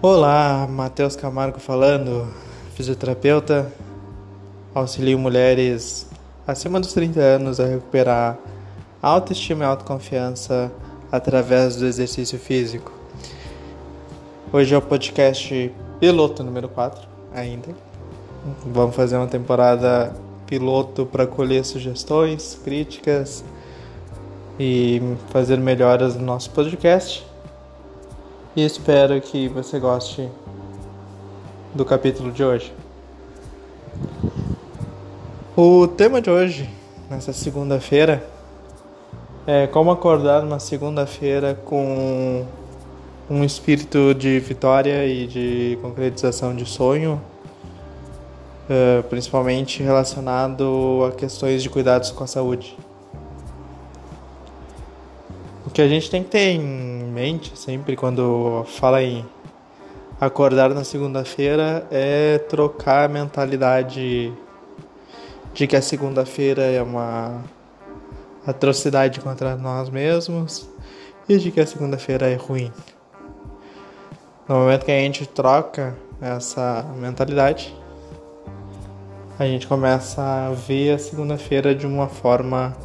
Olá, Matheus Camargo falando, fisioterapeuta, auxilio mulheres acima dos 30 anos a recuperar autoestima e autoconfiança através do exercício físico. Hoje é o podcast piloto número 4 ainda. Vamos fazer uma temporada piloto para colher sugestões, críticas e fazer melhoras no nosso podcast e espero que você goste do capítulo de hoje. O tema de hoje, nessa segunda-feira, é como acordar uma segunda-feira com um espírito de vitória e de concretização de sonho, eh, principalmente relacionado a questões de cuidados com a saúde. O que a gente tem que ter em mente sempre quando fala em acordar na segunda-feira é trocar a mentalidade de que a segunda-feira é uma atrocidade contra nós mesmos e de que a segunda-feira é ruim. No momento que a gente troca essa mentalidade, a gente começa a ver a segunda-feira de uma forma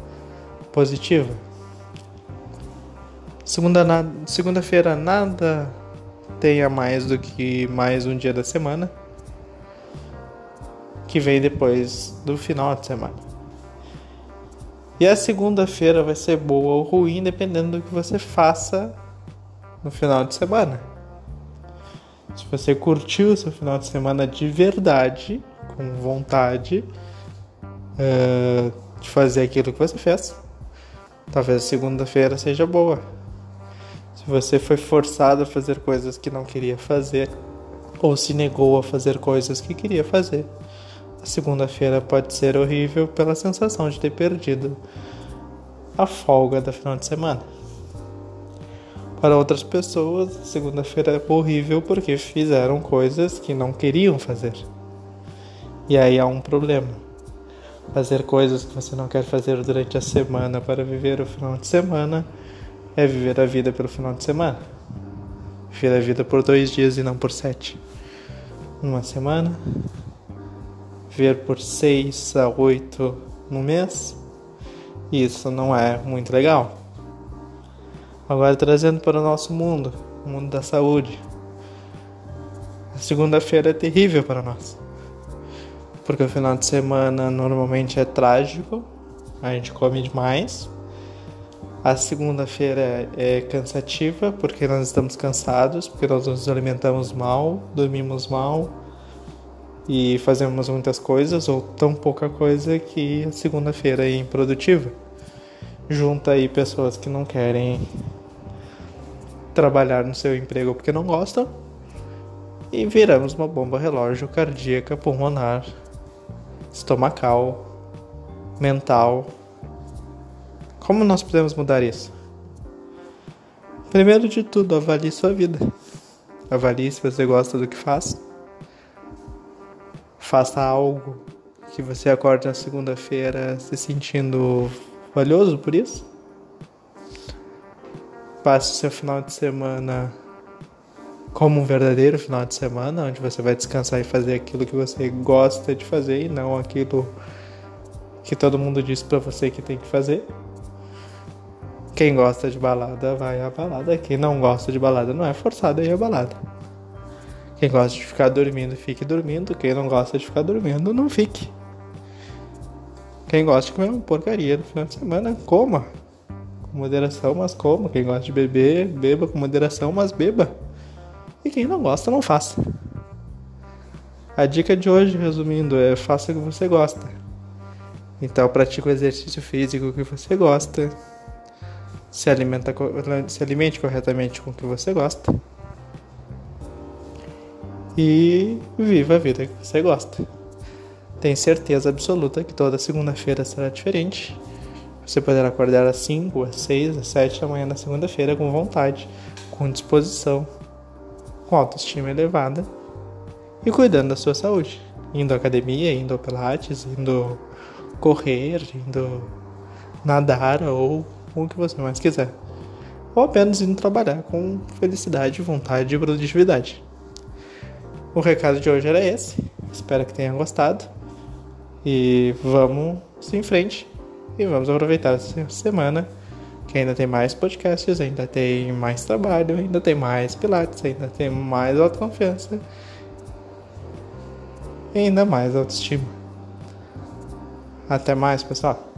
positiva. Segunda na... Segunda-feira nada tenha mais do que mais um dia da semana que vem depois do final de semana. E a segunda-feira vai ser boa ou ruim dependendo do que você faça no final de semana. Se você curtiu seu final de semana de verdade, com vontade uh, de fazer aquilo que você fez, talvez segunda-feira seja boa. Se você foi forçado a fazer coisas que não queria fazer, ou se negou a fazer coisas que queria fazer, a segunda-feira pode ser horrível pela sensação de ter perdido a folga da final de semana. Para outras pessoas, segunda-feira é horrível porque fizeram coisas que não queriam fazer. E aí há um problema. Fazer coisas que você não quer fazer durante a semana para viver o final de semana é viver a vida pelo final de semana. Viver a vida por dois dias e não por sete. Uma semana. Viver por seis a oito no mês. Isso não é muito legal. Agora trazendo para o nosso mundo, o mundo da saúde. A segunda-feira é terrível para nós. Porque o final de semana normalmente é trágico. A gente come demais a segunda-feira é cansativa porque nós estamos cansados, porque nós nos alimentamos mal, dormimos mal e fazemos muitas coisas ou tão pouca coisa que a segunda-feira é improdutiva. Junta aí pessoas que não querem trabalhar no seu emprego porque não gostam e viramos uma bomba relógio cardíaca, pulmonar, estomacal, mental como nós podemos mudar isso? Primeiro de tudo, avalie sua vida. Avalie se você gosta do que faz. Faça algo que você acorde na segunda-feira se sentindo valioso por isso. Passe o seu final de semana como um verdadeiro final de semana, onde você vai descansar e fazer aquilo que você gosta de fazer e não aquilo que todo mundo diz para você que tem que fazer. Quem gosta de balada vai à balada. Quem não gosta de balada não é forçado a ir à balada. Quem gosta de ficar dormindo, fique dormindo. Quem não gosta de ficar dormindo, não fique. Quem gosta de comer uma porcaria no final de semana, coma. Com moderação, mas coma. Quem gosta de beber, beba com moderação, mas beba. E quem não gosta, não faça. A dica de hoje, resumindo, é faça o que você gosta. Então pratique o exercício físico que você gosta se, alimenta, se alimente corretamente com o que você gosta e viva a vida que você gosta. Tenho certeza absoluta que toda segunda-feira será diferente. Você poderá acordar às 5, às 6, às 7 da manhã na segunda-feira com vontade, com disposição, com autoestima elevada e cuidando da sua saúde. Indo à academia, indo ao pilates, indo correr, indo nadar ou com o que você mais quiser, ou apenas indo trabalhar com felicidade, vontade e produtividade. O recado de hoje era esse. Espero que tenham gostado. E vamos em frente. E vamos aproveitar essa semana que ainda tem mais podcasts, ainda tem mais trabalho, ainda tem mais pilates, ainda tem mais autoconfiança e ainda mais autoestima. Até mais, pessoal.